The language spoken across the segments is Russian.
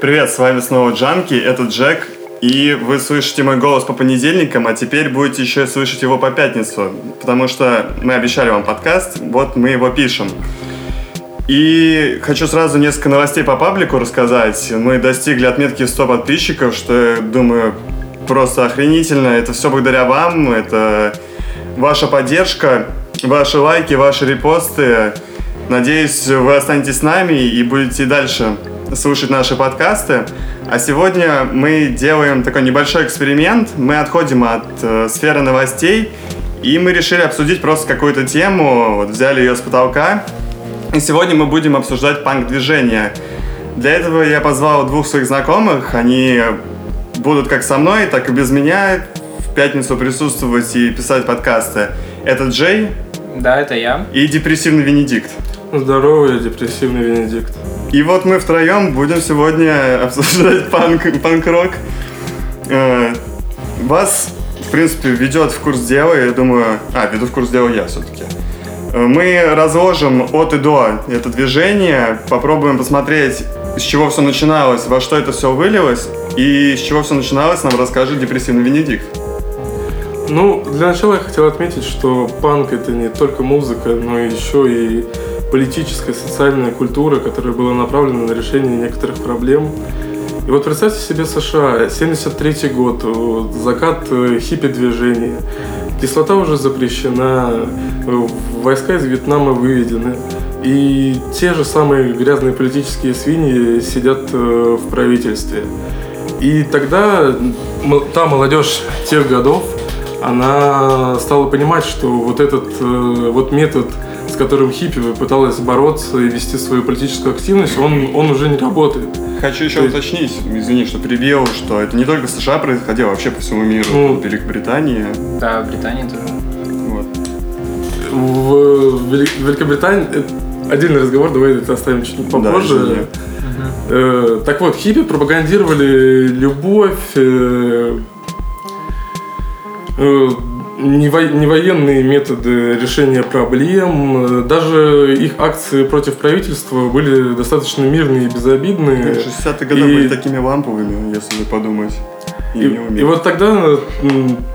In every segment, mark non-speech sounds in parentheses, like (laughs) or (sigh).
Привет, с вами снова Джанки, это Джек, и вы слышите мой голос по понедельникам, а теперь будете еще слышать его по пятницу, потому что мы обещали вам подкаст, вот мы его пишем. И хочу сразу несколько новостей по паблику рассказать. Мы достигли отметки 100 подписчиков, что, думаю, просто охренительно. Это все благодаря вам, это ваша поддержка, ваши лайки, ваши репосты. Надеюсь, вы останетесь с нами и будете дальше слушать наши подкасты. А сегодня мы делаем такой небольшой эксперимент. Мы отходим от э, сферы новостей, и мы решили обсудить просто какую-то тему, вот взяли ее с потолка. И сегодня мы будем обсуждать панк-движение. Для этого я позвал двух своих знакомых. Они будут как со мной, так и без меня в пятницу присутствовать и писать подкасты. Это Джей. Да, это я. И депрессивный Венедикт. Здорово, я депрессивный Венедикт. И вот мы втроем будем сегодня обсуждать панк, панк-рок. Э, вас, в принципе, ведет в курс дела, я думаю... А, веду в курс дела я все-таки. Э, мы разложим от и до это движение, попробуем посмотреть, с чего все начиналось, во что это все вылилось, и с чего все начиналось, нам расскажет депрессивный Венедикт. Ну, для начала я хотел отметить, что панк это не только музыка, но еще и политическая, социальная культура, которая была направлена на решение некоторых проблем. И вот представьте себе США, 73 год, закат э, хиппи-движения, кислота уже запрещена, войска из Вьетнама выведены, и те же самые грязные политические свиньи сидят э, в правительстве. И тогда та молодежь тех годов, она стала понимать, что вот этот э, вот метод которым хиппи пыталась бороться и вести свою политическую активность, он, он уже не работает. Хочу еще есть... уточнить, извини, что перебил, что это не только в США происходило, а вообще по всему миру, ну, в Великобритании. Да, в Британии тоже. Вот. В Великобритании отдельный разговор, давай это оставим чуть попозже. Да, э, так вот, хиппи пропагандировали любовь, э, э, не, во, не военные методы решения проблем. Даже их акции против правительства были достаточно мирные и безобидные. 60-е годы и... были такими ламповыми, если подумать. И, и, и вот тогда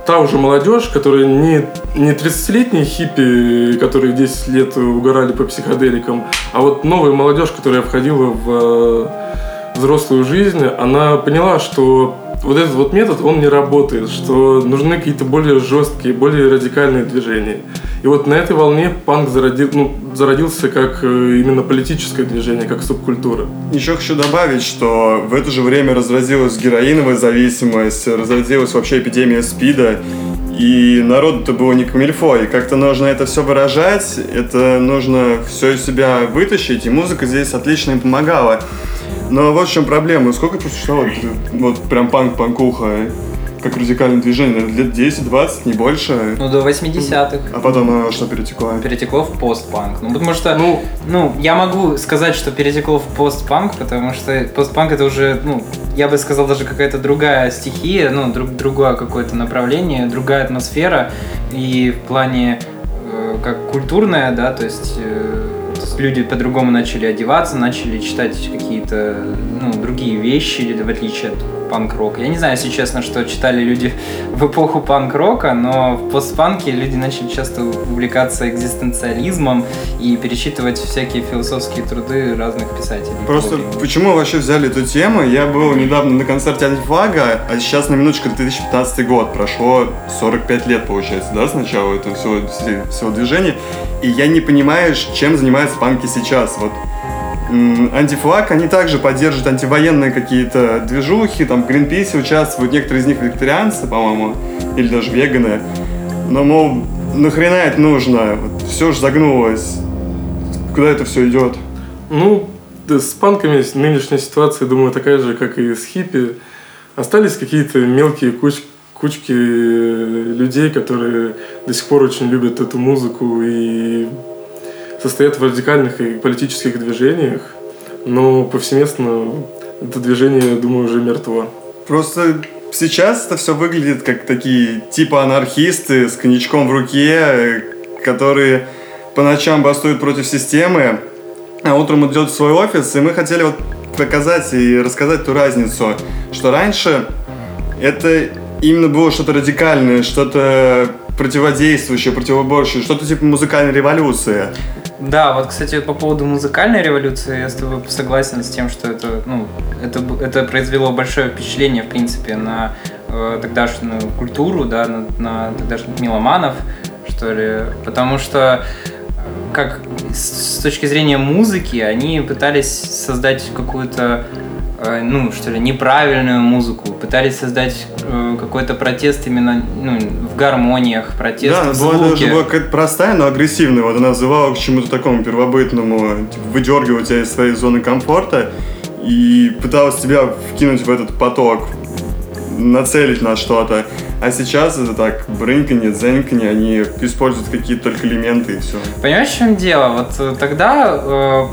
та уже молодежь, которая не, не 30-летние хиппи, которые 10 лет угорали по психоделикам, а вот новая молодежь, которая входила в э, взрослую жизнь, она поняла, что вот этот вот метод, он не работает, что нужны какие-то более жесткие, более радикальные движения. И вот на этой волне панк зародил, ну, зародился как э, именно политическое движение, как субкультура. Еще хочу добавить, что в это же время разразилась героиновая зависимость, разразилась вообще эпидемия СПИДа, и народу-то было не камильфо, и как-то нужно это все выражать, это нужно все из себя вытащить, и музыка здесь отлично им помогала. Но вот в чем проблема. Сколько просуществовало вот прям панк-панкуха, как радикальное движение? Лет 10-20, не больше? Ну, до 80-х. А потом оно что перетекло? Перетекло в постпанк. Ну, потому что, ну, ну, я могу сказать, что перетекло в постпанк, потому что постпанк это уже, ну, я бы сказал, даже какая-то другая стихия, ну, друг, другое какое-то направление, другая атмосфера. И в плане э, как культурная, да, то есть э, люди по-другому начали одеваться, начали читать какие-то ну, другие вещи, в отличие от панк-рока. Я не знаю, если честно, что читали люди в эпоху панк-рока, но в постпанке люди начали часто увлекаться экзистенциализмом и перечитывать всякие философские труды разных писателей. Просто почему вообще взяли эту тему? Я был недавно на концерте антифлага, а сейчас на минуточку 2015 год. Прошло 45 лет, получается, да, с начала этого всего, всего движения. И я не понимаю, чем занимаются панки сейчас. Вот антифлаг, они также поддерживают антивоенные какие-то движухи, там в участвуют, некоторые из них вегетарианцы, по-моему, или даже веганы. Но, мол, нахрена это нужно? Вот все же загнулось. Куда это все идет? Ну, с панками нынешняя ситуация, думаю, такая же, как и с хиппи. Остались какие-то мелкие куч кучки людей, которые до сих пор очень любят эту музыку и состоят в радикальных и политических движениях, но повсеместно это движение, я думаю, уже мертво. Просто сейчас это все выглядит как такие типа анархисты с коньячком в руке, которые по ночам бастуют против системы, а утром идет в свой офис, и мы хотели вот показать и рассказать ту разницу, что раньше это именно было что-то радикальное, что-то противодействующее, противоборчащее, что-то типа музыкальной революции. Да, вот, кстати, по поводу музыкальной революции, я с тобой согласен с тем, что это, ну, это, это произвело большое впечатление, в принципе, на э, тогдашнюю культуру, да, на, на тогдашних меломанов, что ли, потому что как с, с точки зрения музыки они пытались создать какую-то Э, ну, что ли, неправильную музыку, пытались создать э, какой-то протест именно ну, в гармониях, протест да, в звуке. была даже была какая-то простая, но агрессивная. Вот она называла к чему-то такому первобытному, типа, выдергивать тебя из своей зоны комфорта и пыталась тебя вкинуть в этот поток, нацелить на что-то. А сейчас это так, брынканье, дзеньканье, они используют какие-то только элементы и все. Понимаешь, в чем дело? Вот э, тогда э,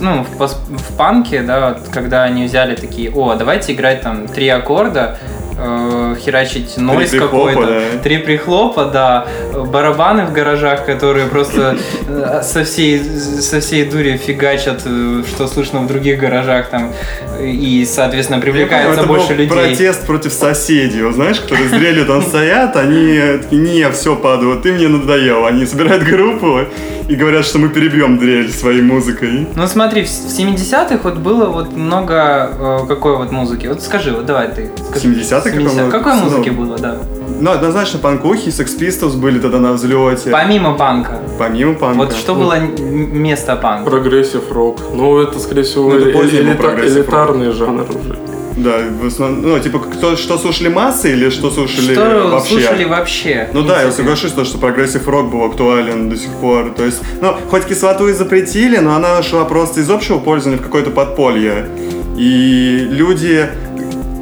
ну, в, в панке, да, когда они взяли такие, о, давайте играть там три аккорда, э, херачить нойс какой-то, да. три прихлопа, да, барабаны в гаражах, которые просто э, со всей, со всей дури фигачат, э, что слышно в других гаражах там, и, соответственно, привлекается это больше людей. протест против соседей, вот, знаешь, которые зрели там стоят, они такие, не, все, падают, ты мне надоел. Они собирают группу и говорят, что мы перебьем дрель своей музыкой. Ну смотри, в 70-х вот было вот много э, какой вот музыки. Вот скажи, вот давай ты. Скажи. 70-х? 70 какой ну, музыки было, да? Ну, однозначно панкухи, Sex Pistols были тогда на взлете. Помимо панка. Помимо панка. Вот что ну, было место панка? Прогрессив рок. Ну, это, скорее всего, ну, это элита- элитарный жанр уже. Да, в основном, ну, типа, кто, что слушали массы или что слушали что вообще? слушали вообще? Ну да, я соглашусь, то, что прогрессив рок был актуален до сих пор. То есть, ну, хоть кислоту и запретили, но она шла просто из общего пользования в какое-то подполье. И люди,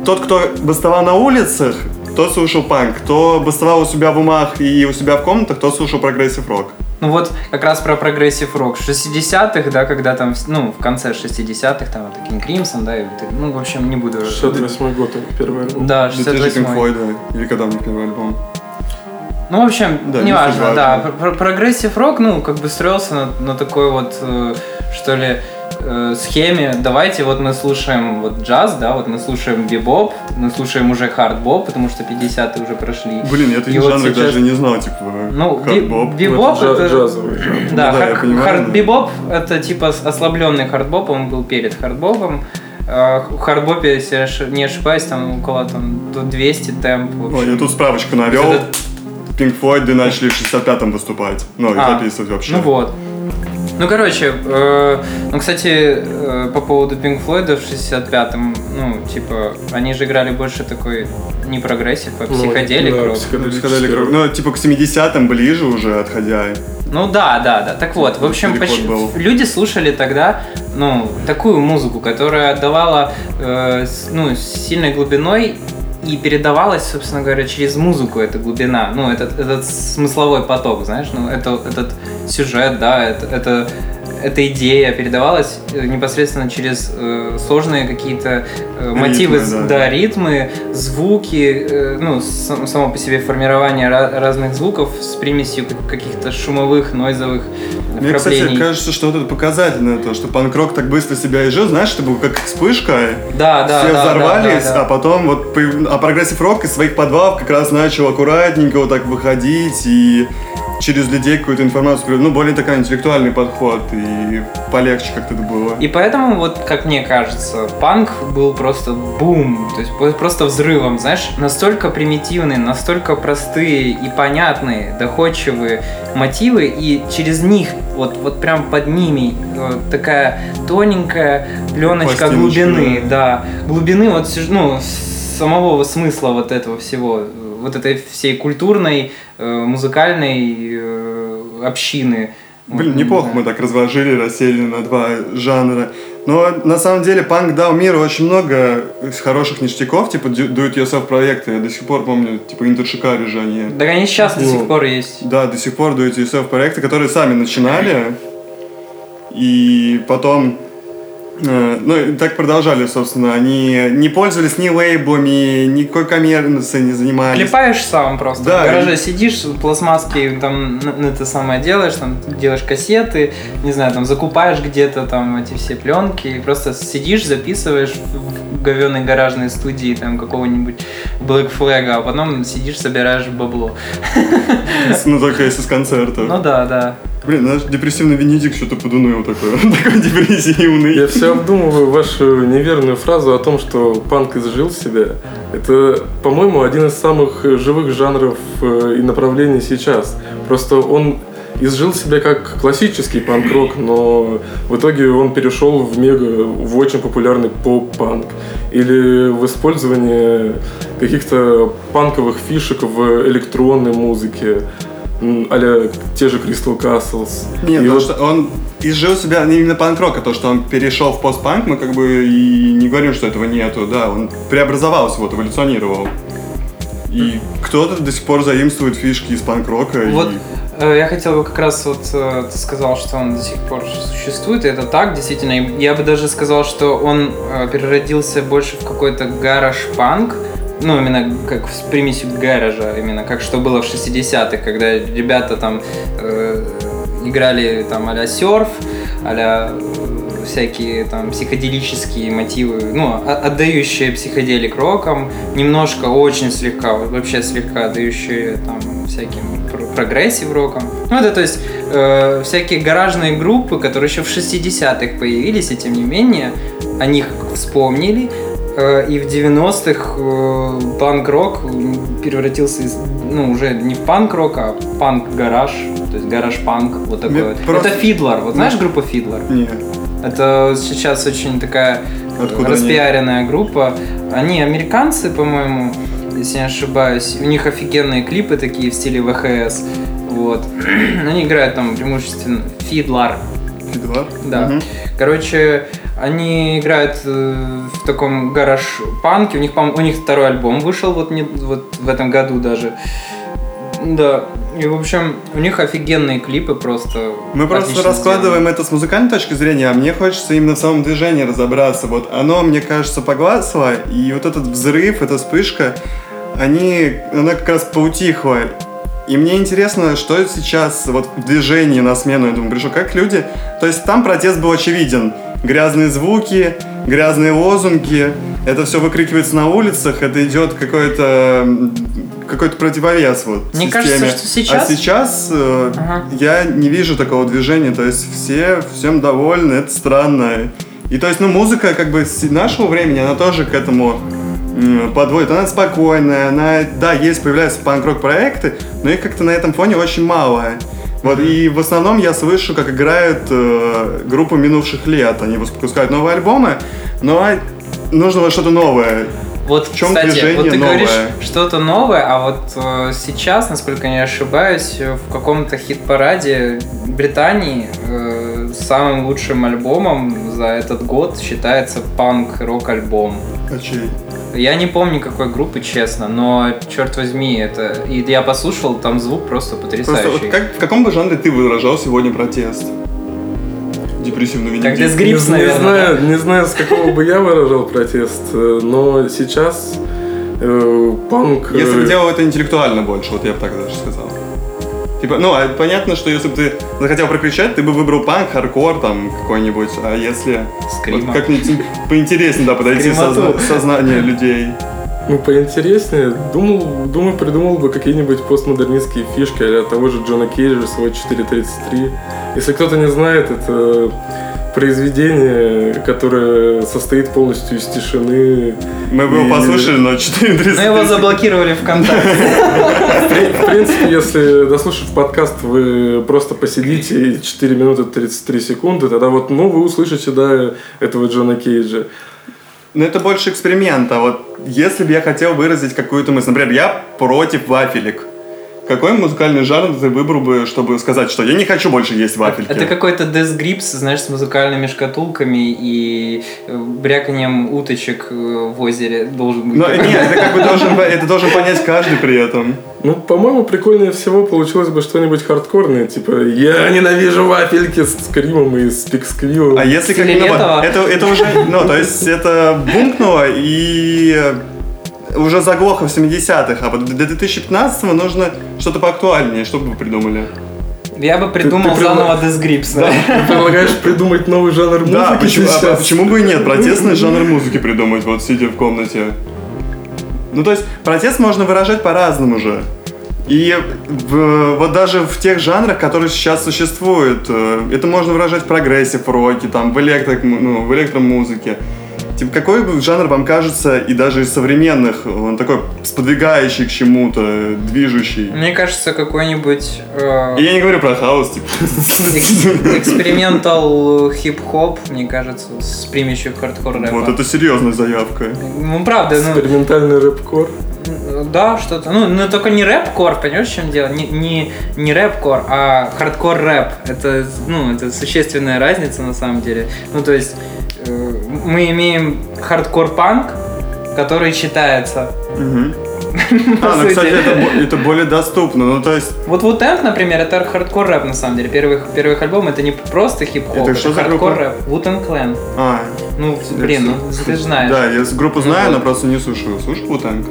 тот, кто бастовал на улицах, тот слушал панк, кто бастовал у себя в умах и у себя в комнатах, тот слушал прогрессив рок. Ну вот как раз про прогрессив рок. 60-х, да, когда там, ну, в конце 60-х, там, вот King Crimson, да, и, ну, в общем, не буду... 68 год, первый альбом. Да, 68 Pink Floyd, да, или когда у них первый альбом. Ну, в общем, да, неважно, не да. Progressive рок, ну, как бы строился на, на такой вот, э, что ли, э, схеме, давайте вот мы слушаем вот джаз, да, вот мы слушаем бибоп, мы слушаем уже хардбоп, потому что 50-е уже прошли. Блин, я таких жанров сейчас... даже не знал, типа ну, хардбоп. бибоп это, это... джазовый жанр. Да, ну, да хар- понимаю, хард бибоп это типа ослабленный хардбоп, он был перед хардбопом. А, в хардбопе, если я не ошибаюсь, там около там, до 200 темп. Ой, я тут справочку навел. Это... Pink Floyd начали в 65-м выступать. Ну, и а, записывать вообще. Ну вот. Ну, короче, э, ну, кстати, э, по поводу Pink Floyd в 65-м, ну, типа, они же играли больше такой не progressive, а psychedelic ну, да, рок. Psychedelic рок. Ну, типа к 70-м ближе уже отходя. Ну да, да, да. Так вот, в общем, поч- люди слушали тогда, ну, такую музыку, которая отдавала, э, ну, сильной глубиной и передавалась, собственно говоря, через музыку эта глубина, ну, этот, этот смысловой поток, знаешь, ну, это, этот сюжет, да, это, это эта идея передавалась э, непосредственно через э, сложные какие-то э, мотивы, ритмы, да. да, ритмы, звуки, э, ну, сам, само по себе формирование разных звуков с примесью каких-то шумовых, нойзовых Мне, кстати, кажется, что вот это показательно, то, что панк-рок так быстро себя изжил, знаешь, это было как вспышка, да, да, все да, взорвались, да, да, да. а потом вот, а progressive рок из своих подвалов как раз начал аккуратненько вот так выходить и через людей какую-то информацию, ну, более такой интеллектуальный подход, и полегче как-то это было. И поэтому, вот, как мне кажется, панк был просто бум, то есть просто взрывом, знаешь, настолько примитивные, настолько простые и понятные, доходчивые мотивы, и через них, вот, вот прям под ними, вот э, такая тоненькая пленочка глубины, да, глубины вот, ну, самого смысла вот этого всего, вот этой всей культурной, э, музыкальной э, общины. Блин, вот, неплохо да. мы так разложили, рассели на два жанра. Но на самом деле панк дал миру очень много хороших ништяков, типа do-it-yourself проекты. Я до сих пор помню, типа Интершикари же они. Да они сейчас ну, до сих пор есть. Да, до сих пор do-it-yourself проекты, которые сами начинали. И потом ну, и так продолжали, собственно. Они не пользовались ни лейблами, никакой коммерцией не занимались. Клепаешь сам просто. Да, В гараже и- сидишь, пластмасски там н- н- это самое делаешь, там делаешь кассеты, не знаю, там закупаешь где-то там эти все пленки, и просто сидишь, записываешь в, говёной гаражной студии там какого-нибудь Black Flag, а потом сидишь, собираешь бабло. Ну, только если с концерта. Ну да, да. Блин, наш депрессивный Венедикт что-то подуныл такой. (laughs) такой депрессивный. Я все обдумываю вашу неверную фразу о том, что панк изжил себя. Это, по-моему, один из самых живых жанров э, и направлений сейчас. Просто он изжил себя как классический панк-рок, но в итоге он перешел в мега, в очень популярный поп-панк. Или в использование каких-то панковых фишек в электронной музыке. А те же Crystal Castles. Нет, И то, вот- что он изжил себя не именно панк-рок, а то, что он перешел в постпанк, мы как бы и не говорим, что этого нету, да, он преобразовался, вот, эволюционировал. И кто-то до сих пор заимствует фишки из панк-рока. и- Вот э, я хотел бы как раз вот э, ты сказал, что он до сих пор существует, и это так, действительно. И Я бы даже сказал, что он э, переродился больше в какой-то гараж-панк, ну, именно как с примесью гаража, именно как что было в 60-х, когда ребята там э, играли там а-ля серф, э, всякие там психоделические мотивы, ну, о- отдающие psychedelic роком, немножко, очень слегка, вообще слегка отдающие там всяким пр- progressive роком. Ну, это то есть э, всякие гаражные группы, которые еще в 60-х появились, и тем не менее, о них вспомнили, И в 90-х э, панк-рок превратился из, ну, уже не в панк-рок, а панк-гараж, то есть гараж-панк, вот такой Мне вот. просто- Это Фидлар, вот знаешь группу Фидлар? Не, Это сейчас очень такая Откуда распиаренная группа. Они американцы, по-моему, если не ошибаюсь. У них офигенные клипы такие в стиле ВХС. Вот. (clears throat) Они играют там преимущественно Фидлар. Фидвар? Да. Мгм. Короче, они играют э, в таком гараж-панке. У них, у них второй альбом вышел вот, не, вот в этом году даже. Да. И, в общем, у них офигенные клипы просто. Мы просто раскладываем сделаны. это с музыкальной точки зрения, а мне хочется именно в самом движении разобраться. Вот оно, мне кажется, погасло, и вот этот взрыв, эта вспышка, они, она как раз поутихла. И мне интересно, что сейчас вот в движении на смену, я думаю, пришло, как люди... То есть там протест был очевиден. Грязные звуки, грязные лозунги, это все выкрикивается на улицах, это идет какой-то какой-то противовес вот Мне системе. кажется, что сейчас- А сейчас э, Ага. я не вижу такого движения, то есть все всем довольны, это странно. И то есть, ну, музыка как бы с нашего времени, она тоже к этому подводит. Она спокойная, она, да, есть, появляются панк-рок проекты, но их как-то на этом фоне очень мало. Вот, и в основном я слышу, как играют э, группы минувших лет. Они выпускают новые альбомы, но нужно вот что-то новое. Вот, В чем кстати, движение вот ты новое? говоришь что-то новое, а вот э, сейчас, насколько я не ошибаюсь, в каком-то хит-параде Британии э, самым лучшим альбомом за этот год считается панк-рок альбом. А чей? Я не помню какой группы, честно, но черт возьми, это. И я послушал, там звук просто потрясающий. Просто вот как, в каком бы жанре ты выражал сегодня протест? Депрессивный Как Венедикт. Death Grips, не, наверное, знаю, не знаю, с какого бы я выражал протест, э, но сейчас э, панк... э, Если бы делал это интеллектуально больше, вот я бы так даже сказал. Типа, ну, а понятно, что если бы ты захотел прокричать, ты бы выбрал панк, хардкор там какой-нибудь, а если Скрима. вот как-нибудь поинтереснее, да, подойти созна- сознание людей. Ну, поинтереснее. Думал, думаю, придумал бы какие-нибудь постмодернистские фишки а того же Джона Кейджа, свой 4.33. Если кто-то не знает, это произведение, которое состоит полностью из тишины. Мы бы его И- послушали, но 4 Ну его заблокировали ВКонтакте. В при- в принципе, если дослушав подкаст, вы просто посидите и 4 минуты 33 секунды, тогда вот, ну, вы услышите, да, этого Джона Кейджа. Но это больше эксперимент, а вот если бы я хотел выразить какую-то мысль, например, я против вафелек. Какой музыкальный жанр ты выбрал бы, чтобы сказать, что я не хочу больше есть вафельки? Это какой-то Death Grips, знаешь, с музыкальными шкатулками и э, бряканием уточек э, в озере должен быть. Но, нет, это как бы должен, это должен понять каждый при этом. Ну, по-моему, прикольнее всего получилось бы что-нибудь хардкорное, типа «Я ненавижу вафельки» с скримом и с пиксквиллом. А если как ну, это, это уже, ну, то есть это бумкнуло и уже заглохло в 70-х, а до 2015-го нужно что-то поактуальнее. Что бы вы придумали? Я бы придумал ты, ты заново Death Grips. Да? Ты предлагаешь придумать новый жанр музыки Да, почему, а, почему бы и нет? Протестный жанр музыки придумать, вот сидя в комнате. Ну, то есть, протест можно выражать по-разному же. И в, вот даже в тех жанрах, которые сейчас существуют, э, это можно выражать в progressive роке, там, в, электро, ну, в электромузыке. Типа, какой жанр вам кажется, и даже из современных, он такой сподвигающий к чему-то, движущий? Мне кажется, какой-нибудь... Э... Я не говорю про хаос, типа. Experimental хип-хоп, мне кажется, с примесью хардкор рэпа. Вот это серьезная заявка. Ну, правда. Ну... Экспериментальный рэп-кор. Да, что-то. Ну, но только не рэп-кор, понимаешь, в чем дело? Не, не, не рэп-кор, а хардкор-рэп. Это, ну, это существенная разница на самом деле. Ну, то есть Э, мы имеем хардкор-панк, который читается. (laughs) А, ну, кстати, это, это более доступно, ну, то есть... Вот Wu-Tang, например, это хардкор рэп, на самом деле. Первый, первый альбом это не просто хип-хоп, это, это хардкор рэп. Wu-Tang Clan. А. Ну, блин, ну, ты же знаешь. Да, я группу знаю, но просто не слушаю. Слушай Wu-Tang?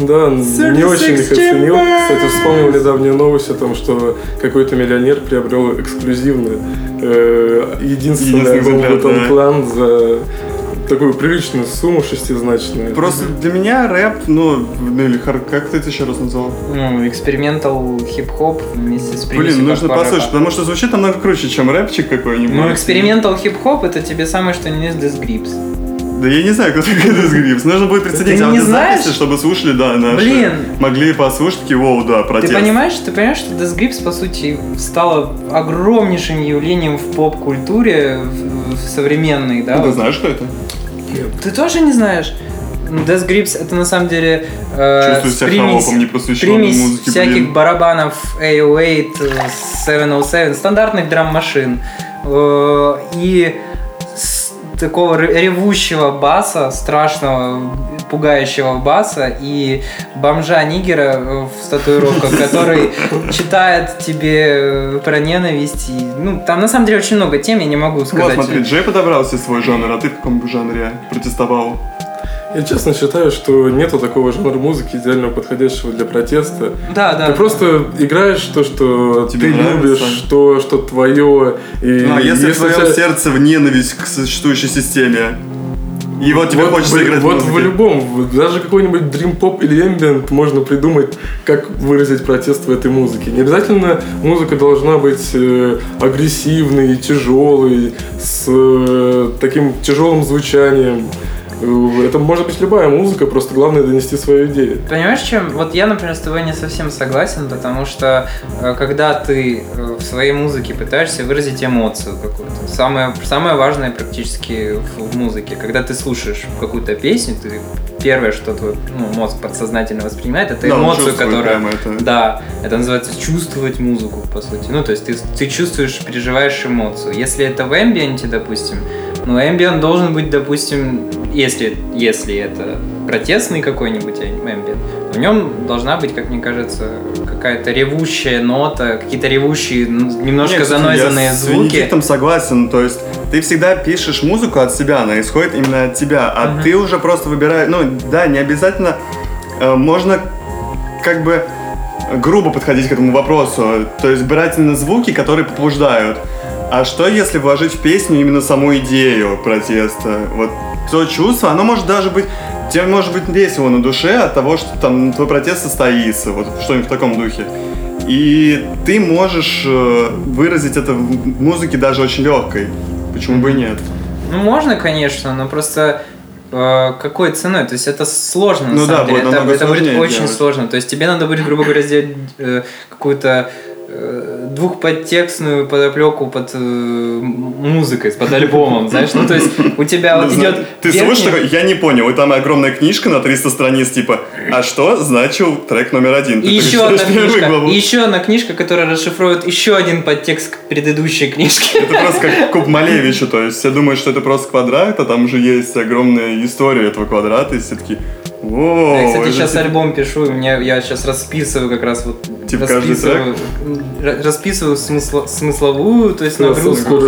Да, не очень их оценил. Кстати, вспомнил недавнюю новость о том, что какой-то миллионер приобрел эксклюзивно э, единственный альбом Wu Clan за такую приличную сумму шестизначную. Просто для меня рэп, ну, ну или хар... как ты это еще раз назвал? Ну, experimental хип-хоп вместе с Блин, нужно послушать, рэпа. потому что звучит намного круче, чем рэпчик какой-нибудь. Ну, experimental хип-хоп это тебе самое, что не Death Grips. Да я не знаю, кто такой Death Grips. Нужно будет прицепить аудиозаписи, чтобы слушали, да, наши. Блин. Могли послушать, такие, воу, да, протест. Ты понимаешь, ты понимаешь, что Death Grips, по сути, стало огромнейшим явлением в поп-культуре в, современной, да? Ты вот. знаешь, что это? Ты тоже не знаешь? Death Grips это на самом деле э, примесь, примесь музыки, всяких блин. барабанов A08, 707, стандартных драм-машин. Э, и такого ревущего баса, страшного, пугающего баса и бомжа Нигера э, в татуировках, (laughs) который читает тебе э, про ненависть. И, ну, там на самом деле очень много тем, я не могу сказать. Вот, смотри, Джей подобрал себе свой жанр, а ты в каком жанре протестовал? Я честно считаю, что нету такого жанра музыки идеально подходящего для протеста. Да, да. Ты просто играешь то, что Тебе ты нравится. любишь, то, что твое. И ну, а если, если твое тебя... сердце в ненависть к существующей системе? И вот тебе вот, хочется в, играть Вот в любом, даже какой-нибудь Dream Pop или Ambient можно придумать, как выразить протест в этой музыке. Не обязательно музыка должна быть э, агрессивной, тяжелой, с э, таким тяжелым звучанием. Э, это может быть любая музыка, просто главное донести свою идею. Понимаешь, чем? Вот я, например, с тобой не совсем согласен, потому что э, когда ты э, в своей музыке пытаешься выразить эмоцию какую-то, самое, самое важное практически в, в музыке, когда ты слушаешь какую-то песню, ты первое, что твой ну, мозг подсознательно воспринимает, это да, эмоцию, которая... Это. Да, это называется чувствовать музыку, по сути. Ну, то есть ты, ты чувствуешь, переживаешь эмоцию. Если это в эмбиенте, допустим, ну, эмбиент должен быть, допустим, если, если это протестный какой-нибудь эмбиент, в нем должна быть, как мне кажется, какая-то ревущая нота, какие-то ревущие, немножко Нет, занойзанные я звуки. Я с там согласен, то есть ты всегда пишешь музыку от себя, она исходит именно от тебя, а uh-huh. ты уже просто выбираешь, ну да, не обязательно, э, можно как бы грубо подходить к этому вопросу, то есть брать именно звуки, которые побуждают. А что если вложить в песню именно саму идею протеста? Вот то чувство, оно может даже быть тебе может быть весело на душе от того, что там твой протест состоится, вот что-нибудь в таком духе. И ты можешь э, выразить это в музыке даже очень легкой. Почему бы и нет? Ну, можно, конечно, но просто э, какой ценой? То есть это сложно, на ну, самом да, деле. Это, это будет очень делать. сложно. То есть тебе надо будет, грубо говоря, сделать э, какую-то двухподтекстную подоплеку под э, музыкой, под альбомом, знаешь, ну то есть у тебя вот идет Ты слушаешь такой, я не понял, и там огромная книжка на 300 страниц, типа, а что значил трек номер один? И еще одна книжка, еще одна книжка, которая расшифрует еще один подтекст к предыдущей книжке. Это просто как куб Малевича, то есть все думают, что это просто квадрат, а там уже есть огромная история этого квадрата, и все таки Воу, я, кстати, сейчас типа... альбом пишу, и мне, я сейчас расписываю как раз вот типа расписываю, расписываю смысл, смысловую, то есть нагрузку,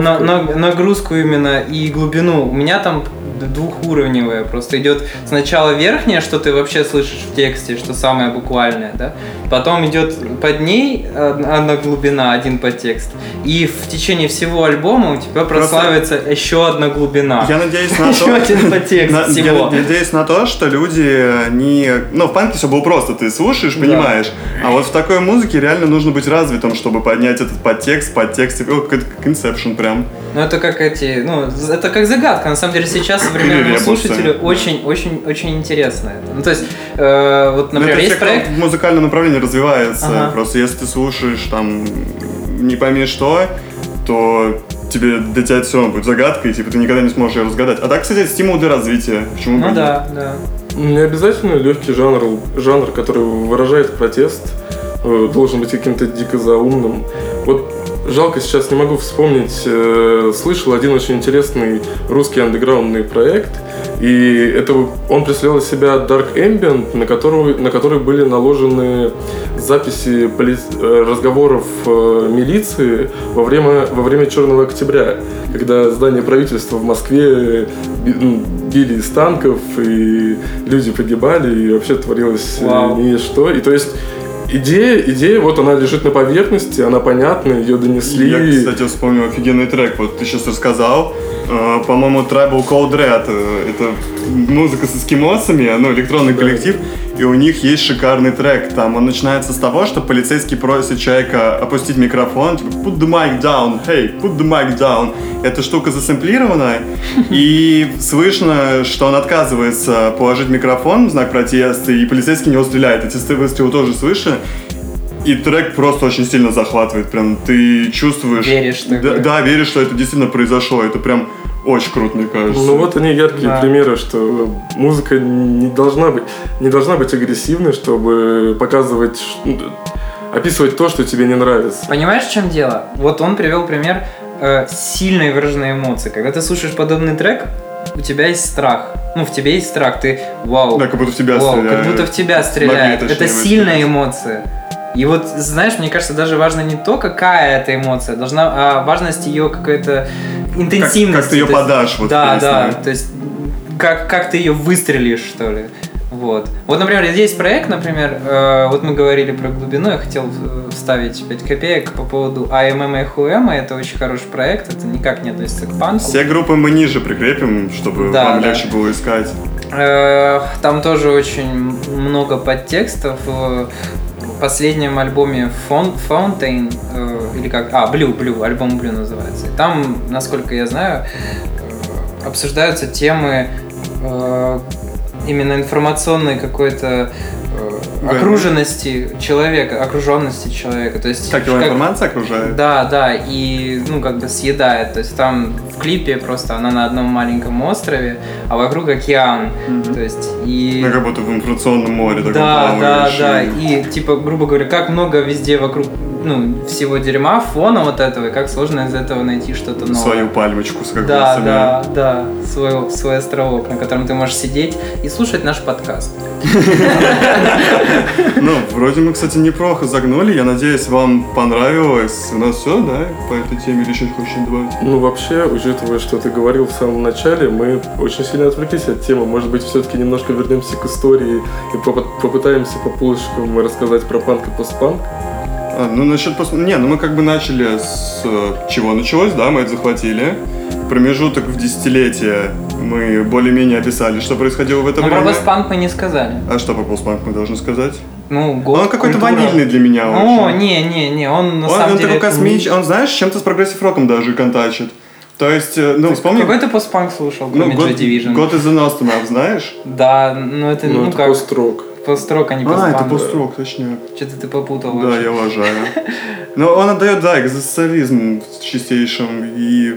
на, на, нагрузку именно и глубину. У меня там двухуровневая. Просто идет сначала верхняя, что ты вообще слышишь в тексте, что самое буквальное, да? Потом идет под ней одна глубина, один подтекст. И в течение всего альбома у тебя прославится Просто... еще одна глубина. Я надеюсь (laughs) на то... Еще один подтекст всего. Я надеюсь на то, что люди не... Ну, в панке все было просто. Ты слушаешь, понимаешь. А вот в такой музыке реально нужно быть развитым, чтобы поднять этот подтекст, подтекст. Как Inception прям. Ну, это как эти... Ну, это как загадка. На самом деле сейчас современному слушателю очень-очень-очень интересно это. Ну, то есть, э, вот, ну, например, есть проект... В музыкальном направлении развивается. Ага. Просто если ты слушаешь там не пойми что, то тебе для тебя это все равно будет загадкой, типа ты никогда не сможешь ее разгадать. А так, кстати, стимул для развития. Почему ну да, да. Не обязательно легкий жанр, жанр, который выражает протест, э, должен быть каким-то дико заумным. Вот Жалко, сейчас не могу вспомнить. Э, слышал один очень интересный русский андеграундный проект. И это он из себя Dark Ambient, на который, на который были наложены записи поли, э, разговоров э, милиции во время, во время Черного октября, когда здание правительства в Москве ну, били из танков, и люди погибали, и вообще творилось Вау. не что. И то есть идея, идея, вот она лежит на поверхности, она понятна, ее донесли. Я, кстати, вспомнил офигенный трек, вот ты сейчас рассказал, э, по-моему, Tribal Code Red, э, это музыка с эскимосами, ну, электронный да. коллектив, и у них есть шикарный трек, там он начинается с того, что полицейский просит человека опустить микрофон, типа, put the mic down, hey, put the mic down. Эта штука засэмплирована, и слышно, что он отказывается положить микрофон в знак протеста, и полицейский него стреляет. Эти выстрелы тоже слышно. И трек просто очень сильно захватывает. Прям ты чувствуешь... Веришь, да, да, веришь, что это действительно произошло. Это прям очень круто, мне кажется. Ну вот они яркие да. примеры, что музыка не должна быть, не должна быть агрессивной, чтобы показывать, описывать то, что тебе не нравится. Понимаешь, в чем дело? Вот он привел пример э, сильной выраженной эмоции. Когда ты слушаешь подобный трек, у тебя есть страх. Ну, в тебе есть страх, ты вау. Да, как будто в тебя вау, стреляют. Как будто в тебя стреляют. Это сильная эмоция. И вот, знаешь, мне кажется, даже важно не то, какая это эмоция, должна, а важность ее какой-то интенсивности. Как, как ты ее подашь. Вот, да, да, то есть как, как ты ее выстрелишь, что ли. Вот. Вот, например, здесь проект, например, э, вот мы говорили про глубину, я хотел э, вставить 5 копеек по поводу AMM и HUM, это очень хороший проект, это никак не относится к панку. Все группы мы ниже прикрепим, чтобы да, вам да. легче было искать. Э, там тоже очень много подтекстов последнем альбоме Fountain, э, или как, а, Blue, Blue, альбом Blue называется. там, насколько я знаю, э, обсуждаются темы э, именно информационной какой-то э, окруженности человека, окруженности человека. То есть, как его как, информация окружает? Да, да, и ну как бы съедает. То есть там в клипе просто она на одном маленьком острове, а вокруг океан. Mm-hmm. То есть и. Ну как будто в информационном море. Да, да, да. И типа, грубо говоря, как много везде вокруг ну, всего дерьма, фона вот этого, и как сложно из этого найти что-то новое. Свою пальмочку, как Да, да, да, свой, свой островок, на котором ты можешь сидеть и слушать наш подкаст. (laughs) Ну, вроде мы, кстати, неплохо загнули. Я надеюсь, вам понравилось. У нас все, да, по этой теме или еще хочешь добавить? Ну, вообще, учитывая, что ты говорил в самом начале, мы очень сильно отвлеклись от темы. Может быть, все-таки немножко вернемся к истории и попытаемся по полочкам рассказать про панк и постпанк. А, ну, насчет пос... Не, ну мы как бы начали с э, чего началось, да, мы это захватили. Промежуток в десятилетие мы более-менее описали, что происходило в это Но время. про постпанк мы не сказали. А что про постпанк мы должны сказать? Ну, год, Он какой-то ванильный для меня О, очень. не, не, не, он на он, самом он деле... такой космический, он, знаешь, чем-то с progressive роком даже контачит. То есть, э, ну, вспомни... Какой ты постпанк слушал, ну, кроме ну, Joy Division? God Is an Astronaut, знаешь? Да, ну это, ну, ну это как... пост-рок. Пост-рок, а не А, это пост-рок, точно. Что-то ты попутал Да, вообще. я уважаю. (laughs) Но он отдает, да, экзистенциализм в чистейшем. И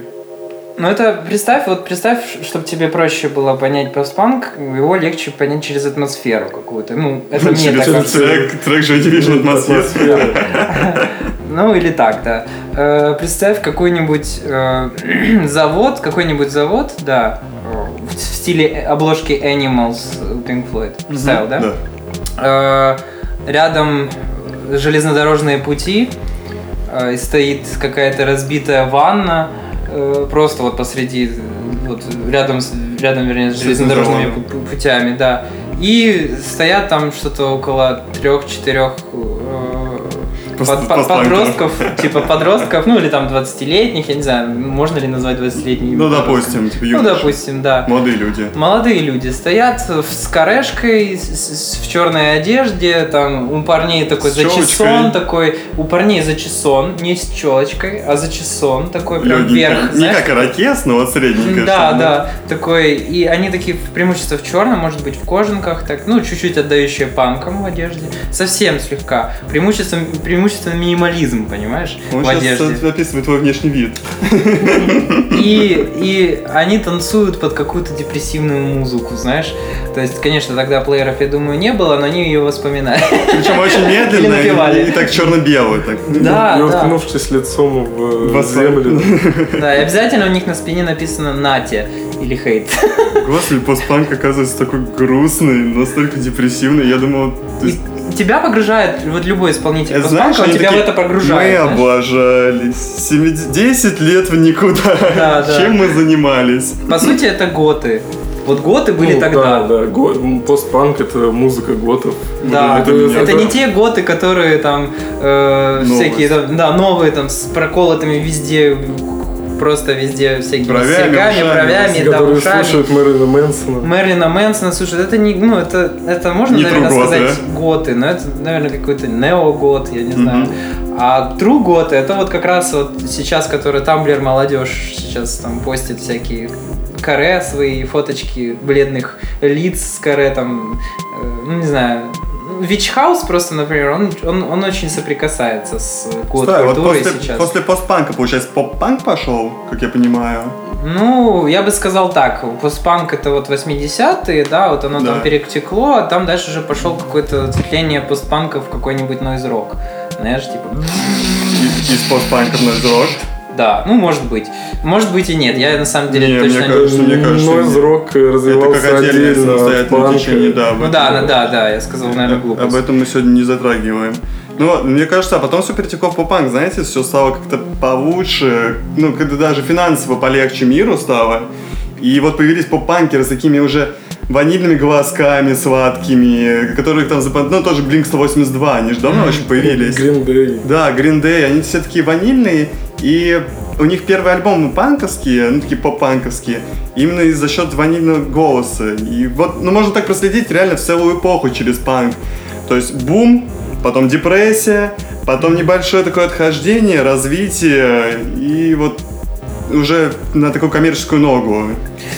Ну это представь, вот представь, чтобы тебе проще было понять постпанк, его легче понять через атмосферу какую-то. Ну, это мне так трек, трек Joy Division атмосфера. Ну или так, да. Э, представь какой-нибудь э, (clears throat) завод, какой-нибудь завод, да, э, в стиле обложки Animals Pink Floyd. Представил, да? Да. Э, рядом железнодорожные пути, э, и стоит какая-то разбитая ванна, э, просто вот посреди, вот рядом, с, рядом, вернее, с железнодорожными Железнодорожным. пу- пу- путями, да. И стоят там что-то около трех-четырех под- под- подростков, типа подростков, ну или там 20-летних, я не знаю, можно ли назвать 20-летними. Ну, допустим, типа Ну, допустим, да. Молодые люди. Молодые люди стоят с корешкой, с- с- в черной одежде, там у парней такой зачесон, такой, у парней зачесон, не с челочкой, а зачесон, такой прям Легенький. вверх, Не знаешь, как ирокез, но вот средненькая. да, что-то. да, такой, и они такие преимущество в черном, может быть в кожанках, так, ну, чуть-чуть отдающие панкам в одежде, совсем слегка, преимущество, преимущественно минимализм, понимаешь, Он в сейчас одежде. описывает твой внешний вид. И, и они танцуют под какую-то депрессивную музыку, знаешь. То есть, конечно, тогда плееров, я думаю, не было, но они ее воспоминали. Причем очень медленно Или напевали. и, и так черно-белый. Так. Да, И да. уткнувшись лицом в, В э, асфальт. землю. Да, и обязательно у них на спине написано «Нате» или «Хейт». Господи, постпанк оказывается такой грустный, настолько депрессивный. Я думал, то есть, тебя погружает, вот любой исполнитель это знаешь, постпанка, он тебя в такие, это погружает. Мы знаешь. облажались. 70 10 лет в никуда. Да, да. Чем мы занимались? По сути, это готы. Вот готы были Ну, тогда. Да, да. Го- Постпанк это музыка готов. Да, Это это, меня- не те готы, которые там э, Новые. всякие, там, да, новые там с проколотыми везде, просто везде всякими Бровями, серьгами, ушами, бровями, да, которые ушами. слушают Мэрилина Мэнсона. Мэрилина Мэнсона, слушай, это не, ну, это, это можно, Не наверное, goth, сказать готы, но это, наверное, какой-то нео-гот, я не знаю. А true готы, это вот как раз вот сейчас, который Тамблер молодежь сейчас там постит всякие каре свои фоточки бледных лиц с каре там, э, ну не знаю, Вич Хаус просто, например, он, он, он очень соприкасается с год Стой, вот культурой после, сейчас. после постпанка, получается, поп-панк пошел, как я понимаю. Ну, я бы сказал так, постпанк это вот 80-е, да, вот оно Да. там перетекло, а там дальше уже пошел какое-то ответвление постпанка в какой-нибудь rock. Знаешь, типа, И- Из постпанка в Rock. Да, ну может быть. Может быть и нет, я на самом деле Не, точно мне не... кажется, мне кажется, Нойз рок Это развивался как отдельное отдельно от самостоятельное течение, да. об Ну да, да, да, да, я сказал, наверное, Об глупость. этом мы сегодня не затрагиваем. Ну, вот, мне кажется, а потом все перетекло в поп-панк, знаете, все стало как-то получше, ну, когда даже финансово полегче миру стало. И вот появились поп-панкеры с такими уже ванильными голосками сладкими, которых там, запом- ну, тоже Blink 182, они же давно очень появились. Green Day. Да, Green Day, они все такие ванильные, и у них первые альбомы панковские, ну такие поп-панковские, именно из-за счет ванильного голоса. И вот, ну можно так проследить реально целую эпоху через панк. То есть бум, потом депрессия, потом небольшое такое отхождение, развитие, и вот уже на такую коммерческую ногу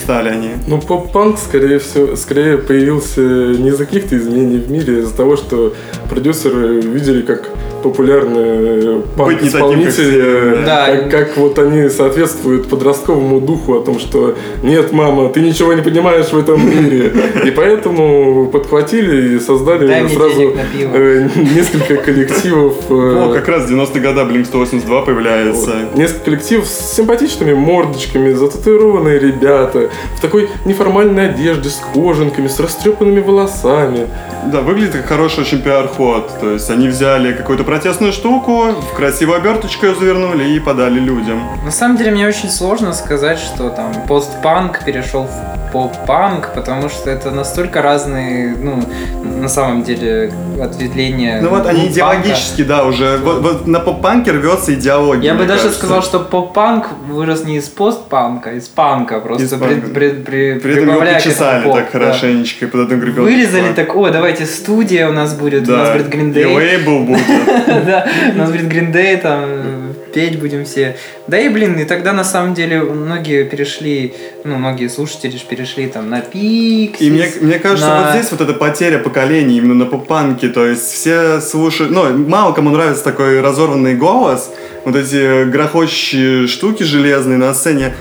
стали они. Ну, поп-панк, скорее всего, скорее появился не из-за каких-то изменений в мире, а из-за того, что продюсеры видели, как популярные панк-исполнители, да. как, как вот они соответствуют подростковому духу о том, что нет, мама, ты ничего не понимаешь в этом мире. И поэтому подхватили и создали Дай сразу э, несколько коллективов. э, О, как раз в 90-е годы Blink 182 появляется. Несколько коллективов с симпатичными мордочками, зататуированные ребята, в такой неформальной одежде, с кожанками, с растрепанными волосами. Да, выглядит как хороший очень пиар-ход. То есть они взяли какую-то протестную штуку, в красивую оберточку ее завернули и подали людям. На самом деле мне очень сложно сказать, что там постпанк перешел в поп-панк, потому что это настолько разные, ну, на самом деле, ответвления. Ну вот они панка. идеологически, да, уже. Вот, вот на поп-панке рвется идеология. Я бы даже кажется. сказал, что поп-панк вырос не из постпанка, а из панка, просто Из панка. При- при- При этом его почесали поп, так хорошенечко, и под одним гребенком. Вырезали так, о, давайте студия у нас будет, у нас будет Green и лейбл будет. (laughs) Да, у нас будет Day, там, петь будем все. Да и, блин, и тогда на самом деле многие перешли, ну, многие слушатели же перешли там на Пиксис. И мне, мне кажется, на... вот здесь вот эта потеря поколений именно на поп-панке, то есть все слушают, ну, мало кому нравится такой разорванный голос, вот эти грохочущие штуки железные на сцене,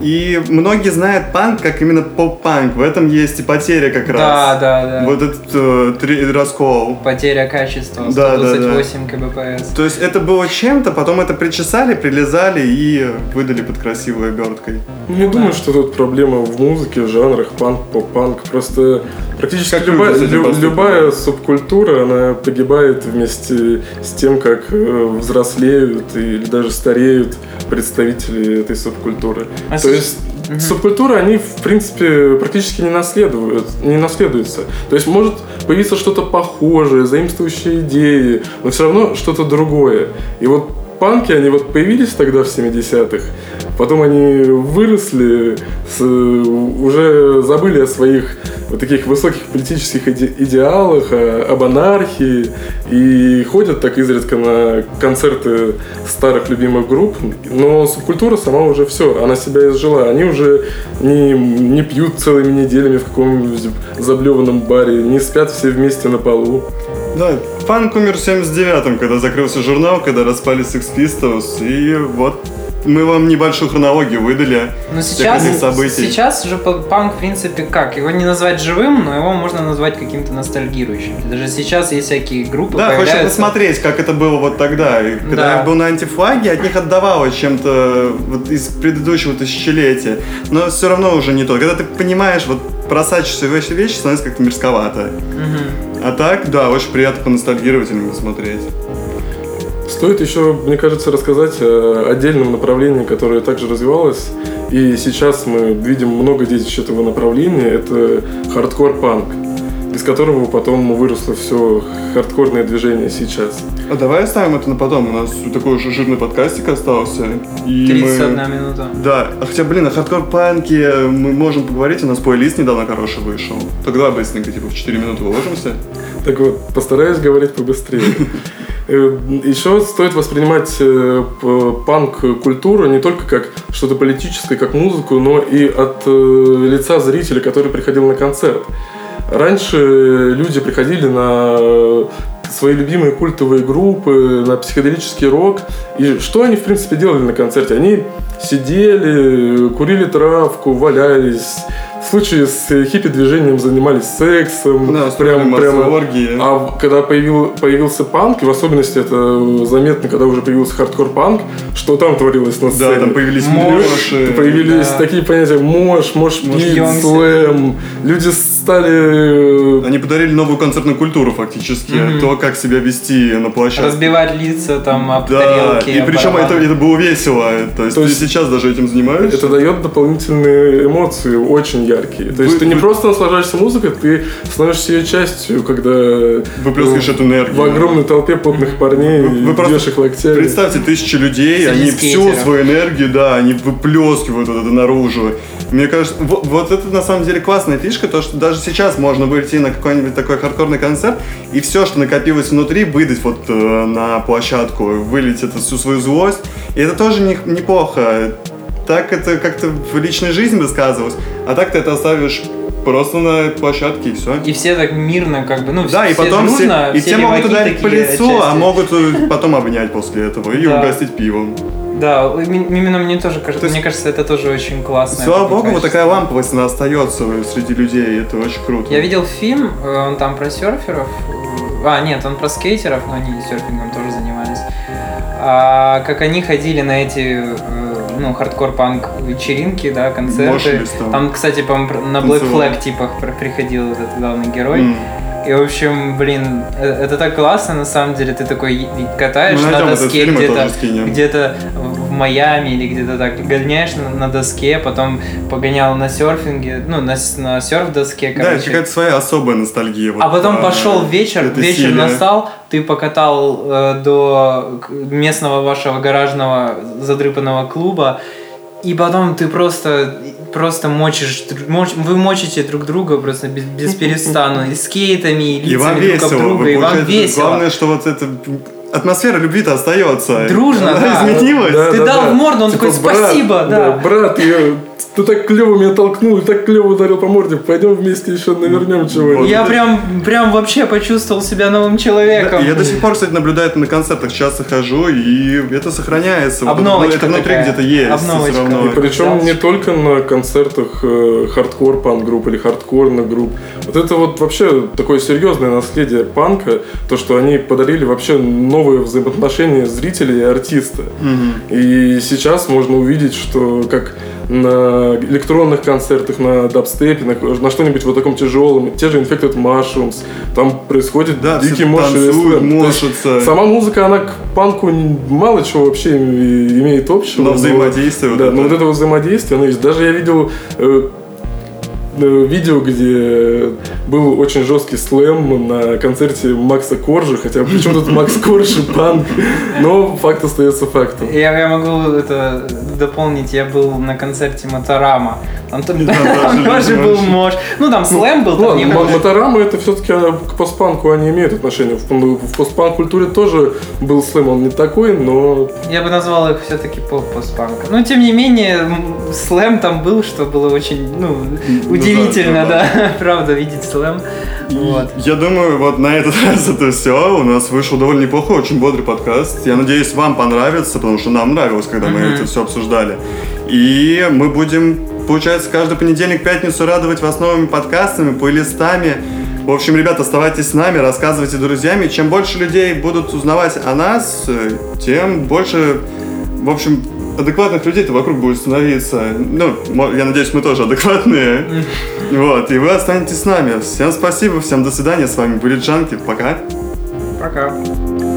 и многие знают панк как именно поп-панк. В этом есть и потеря как раз. Да, да, да. Вот этот э, три, раскол. Потеря качества, 128 да, да, да. кбпс. То есть это было чем-то, потом это причесали, прилезали и выдали под красивой оберткой. Ну, я думаю, что тут проблема в музыке, в жанрах панк, поп-панк. Просто практически как любая, лю, любая субкультура, она погибает вместе с тем, как э, взрослеют или даже стареют представители этой субкультуры. А То есть угу. субкультуры, они, в принципе, практически не наследуют, не наследуются. То есть может появиться что-то похожее, заимствующие идеи, но все равно что-то другое. И вот панки, они вот появились тогда в 70-х, потом они выросли, с, уже забыли о своих вот таких высоких политических иде идеалах, о, об анархии, и ходят так изредка на концерты старых любимых групп, но субкультура сама уже все, она себя изжила, они уже не, не пьют целыми неделями в каком-нибудь заблеванном баре, не спят все вместе на полу. Да, Панк умер в 79-м, когда закрылся журнал, когда распались Sex Pistols, и вот мы вам небольшую хронологию выдали но сейчас, событий. Сейчас же панк, в принципе, как? Его не назвать живым, но его можно назвать каким-то ностальгирующим. Даже сейчас есть всякие группы Да, появляются... хочется посмотреть, как это было вот тогда. И когда да. я был на антифлаге, от них отдавало чем-то вот из предыдущего тысячелетия. Но все равно уже не то. Когда ты понимаешь, вот просачиваешься в эти вещи, становится как-то мерзковато. Угу. А так, да, очень приятно поностальгировать и посмотреть. Стоит еще, мне кажется, рассказать о отдельном направлении, которое также развивалось. И сейчас мы видим много детищ этого направления. Это хардкор-панк, из которого потом выросло все хардкорное движение сейчас. А давай оставим это на потом. У нас такой уже жирный подкастик остался. И 31 мы... минута. Да. А хотя, блин, о хардкор-панке мы можем поговорить. У нас плейлист недавно хороший вышел. Тогда быстренько, типа, в 4 минуты уложимся. Так вот, постараюсь говорить побыстрее. (laughs) Э, Еще стоит воспринимать э, панк-культуру не только как что-то политическое, как музыку, но и от э, лица зрителя, который приходил на концерт. Раньше люди приходили на свои любимые культовые группы, на психоделический рок. И что они, в принципе, делали на концерте? Они сидели, курили травку, валялись, в случае с хиппи-движением занимались сексом. Да, прям, прям, оргии. А когда появил, появился панк, и в особенности это заметно, когда уже появился хардкор-панк, что там творилось на сцене. Да, там появились моши. Появились да. такие понятия mosh, mosh pit, слэм. Люди стали... Они подарили новую концертную культуру фактически. Mm-hmm. То, как себя вести на площадке. Разбивать лица там об да. тарелки. И причем это, это было весело. То есть, То есть ты сейчас даже этим занимаешься. Это дает дополнительные эмоции, очень яркие. То есть вы, ты не вы... просто наслаждаешься музыкой, ты становишься ее частью, когда... Выплескиваешь эту энергию. В огромной толпе потных парней, вы, вы просто локтями. Представьте, тысячи людей, Среди они скейтеров. всю свою энергию, да, они выплескивают вот это наружу. Мне кажется, вот, вот это на самом деле классная фишка, то, что даже сейчас можно выйти на какой-нибудь такой хардкорный концерт, и все, что накопилось внутри, выдать вот э, на площадку, вылить это всю свою злость. И это тоже не, неплохо так это как-то в личной жизни высказывалось, а так ты это оставишь просто на площадке и все. И все так мирно как бы, ну, да, все и потом дружно, все, и все могут ударить по лицу, а могут э, потом обнять после этого и угостить пивом. Да, именно мне тоже кажется, есть, мне кажется, это тоже очень классно. Слава богу, вот такая ламповость, она остается среди людей, это очень круто. Я видел фильм, э, он там про серферов, а, нет, он про скейтеров, но они серфингом тоже занимались. А, как они ходили на эти э, ну, хардкор-панк вечеринки, да, концерты. Там. там, кстати, по на Black Flag типа приходил этот главный герой. Мм. И, в общем, блин, э, это так классно, на самом деле. Ты такой катаешь Мы на доске где-то, где-то Майами или где-то так, гоняешь на, на доске, потом погонял на серфинге, ну, на, на серф-доске, короче. Да, какая-то своя особая ностальгия. Вот, а потом а, пошел вечер, вечер силе. настал, ты покатал э, до местного вашего гаражного задрыпанного клуба, и потом ты просто просто мочишь, моч, вы мочите друг друга просто без, без перестану, и скейтами, и лицами и вам друг весело, друга, и вам весело. Главное, что вот это атмосфера любви-то остается. Дружно, Она да. изменилась. Да, Ты да, дал да. в морду, он Типа, такой, брат, «Спасибо», да. Брат, я, ты так клево меня толкнул, и так клево ударил по морде. Пойдем вместе еще навернем чего-нибудь. Я прям, прям вообще почувствовал себя новым человеком. Я до сих пор, кстати, наблюдаю это на концертах, часто хожу, и это сохраняется. Вот Обновочка это внутри такая. где-то есть. Обновочка. всё равно. И причем не только на концертах э, хардкор панк-групп или хардкорных групп. Вот это вот вообще такое серьезное наследие панка, то, что они подарили вообще новые взаимоотношения зрителя и артиста. И сейчас можно увидеть, что как на электронных концертах, на дабстепе, на, на что-нибудь вот таком тяжелом, те же Infected Mushrooms, там происходит Да, дикий есть мошатся. Сама музыка, она к панку мало чего вообще имеет общего. Но взаимодействие вот Да, это. но вот это вот взаимодействие, оно есть. Даже я видел э, видео, где был очень жесткий слэм на концерте Макса Коржа, хотя почему тут Макс Корж и панк, но факт остается фактом. Я, я могу это дополнить. Я был на концерте Моторама. Там, там- Да, там тоже был мож. Ну, там слэм был, там Ладно. Моторама это все-таки к постпанку они имеют отношение. В, ну, в постпанк культуре тоже был слэм, он не такой, но Я бы назвал их все-таки постпанка. Но тем не менее, слэм там был, что было очень, ну, удивительно, да, да, (laughs) правда, видеть слэм. Вот. Я думаю, вот на этот (laughs) раз это все. У нас вышел довольно неплохой, очень бодрый подкаст. Я надеюсь, вам понравится, потому что нам нравилось, когда мы это все обсуждали. И мы будем, получается, каждый понедельник, пятницу радовать вас новыми подкастами, плейлистами. В общем, ребята, оставайтесь с нами, рассказывайте друзьям. И чем больше людей будут узнавать о нас, э, тем больше, в общем, адекватных людей-то вокруг будет становиться. Ну, я надеюсь, мы тоже адекватные. (laughs) Вот, и вы останетесь с нами. Всем спасибо, всем до свидания. С вами были Джанки. Пока. Пока.